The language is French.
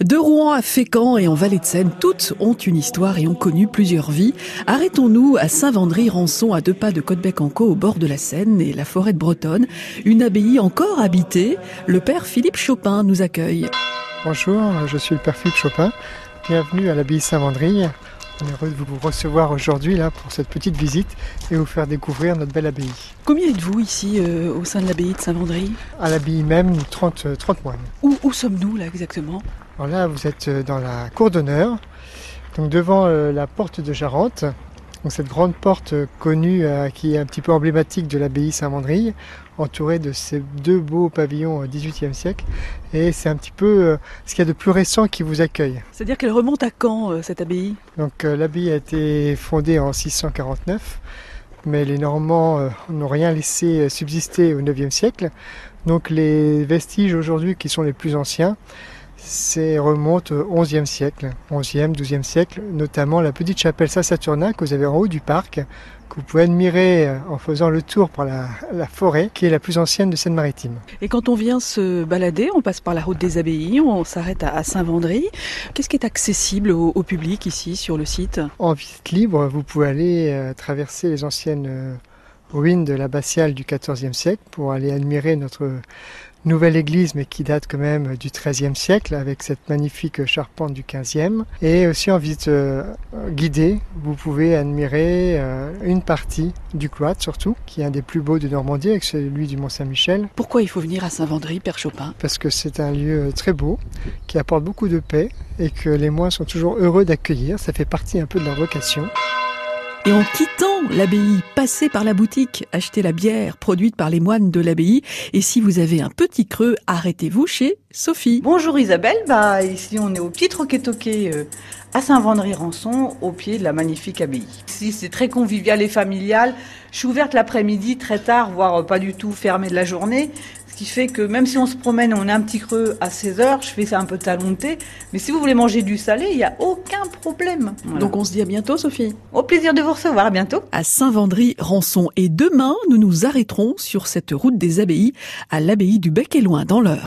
De Rouen à Fécamp et en Vallée de Seine, toutes ont une histoire et ont connu plusieurs vies. Arrêtons-nous à Saint-Vendry-Rançon, à deux pas de Côtebec-en-Caux, au bord de la Seine et la forêt de Bretonne. Une abbaye encore habitée. Le père Philippe Chopin nous accueille. Bonjour, je suis le père Philippe Chopin. Bienvenue à l'abbaye Saint-Vendry. On est heureux de vous recevoir aujourd'hui là pour cette petite visite et vous faire découvrir notre belle abbaye. Combien êtes-vous ici euh, au sein de l'abbaye de Saint-Vendry À l'abbaye même, 30, 30 moines. Où, où sommes-nous là exactement? Alors là, vous êtes euh, dans la cour d'honneur, donc devant euh, la porte de Charente. Donc cette grande porte connue qui est un petit peu emblématique de l'abbaye Saint-Vendry, entourée de ces deux beaux pavillons 18e siècle. Et c'est un petit peu ce qu'il y a de plus récent qui vous accueille. C'est-à-dire qu'elle remonte à quand cette abbaye? Donc l'abbaye a été fondée en 649 mais les Normands n'ont rien laissé subsister au IXe siècle. Donc les vestiges aujourd'hui qui sont les plus anciens, c'est remonte au XIe siècle, 11e, 12e siècle, notamment la petite chapelle Saint-Saturnin que vous avez en haut du parc, que vous pouvez admirer en faisant le tour par la, la forêt, qui est la plus ancienne de Seine-Maritime. Et quand on vient se balader, on passe par la route des abbayes, on s'arrête à Saint-Vendry. Qu'est-ce qui est accessible au, au, public ici sur le site? En visite libre, vous pouvez aller euh, traverser les anciennes euh, ruines de l'abbatiale du XIVe siècle pour aller admirer notre nouvelle église, mais qui date quand même du XIIIe siècle, avec cette magnifique charpente du XVe. Et aussi en visite euh, guidée, vous pouvez admirer euh, une partie du cloître, surtout, qui est un des plus beaux de Normandie, avec celui du Mont-Saint-Michel. Pourquoi il faut venir à Saint-Vendry, Père Chopin? Parce que c'est un lieu très beau, qui apporte beaucoup de paix, et que les moines sont toujours heureux d'accueillir. Ça fait partie un peu de leur vocation. Et en quittant l'abbaye, passez par la boutique, achetez la bière produite par les moines de l'abbaye. Et si vous avez un petit creux, arrêtez-vous chez Sophie. Bonjour Isabelle, bah ici on est au pied Troquet-Toquet euh, à Saint-Vendry-Rançon, au pied de la magnifique abbaye. Ici c'est très convivial et familial. Je suis ouverte l'après-midi très tard, voire pas du tout fermée de la journée. Ce qui fait que même si on se promène, on a un petit creux à 16 heures, je fais ça un peu talon de thé. Mais si vous voulez manger du salé, il n'y a aucun problème. Voilà. Donc on se dit à bientôt Sophie. Au plaisir de vous recevoir, à bientôt. À Saint-Vendry-Rançon. Et demain, nous nous arrêterons sur cette route des abbayes à l'abbaye du Bec et Loin dans l'heure.